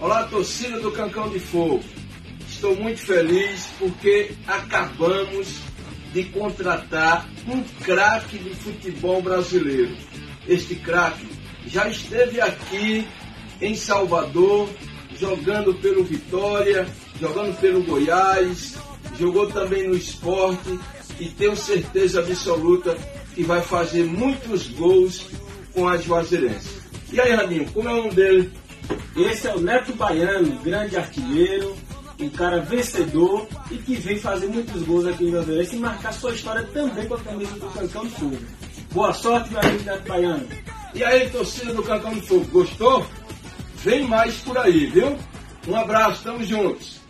Olá, torcida do Cancão de Fogo. Estou muito feliz porque acabamos de contratar um craque do futebol brasileiro. Este craque já esteve aqui em Salvador, jogando pelo Vitória, jogando pelo Goiás, jogou também no esporte e tenho certeza absoluta que vai fazer muitos gols com a Juazeirense. E aí, Radinho, como é o nome dele? Esse é o Neto Baiano, grande artilheiro, um cara vencedor e que vem fazer muitos gols aqui em Juazeirense e marcar sua história também com a camisa do Cancão de Fogo. Boa sorte, meu amigo Neto Baiano. E aí, torcida do Cancão de Fogo, gostou? Vem mais por aí, viu? Um abraço, tamo juntos.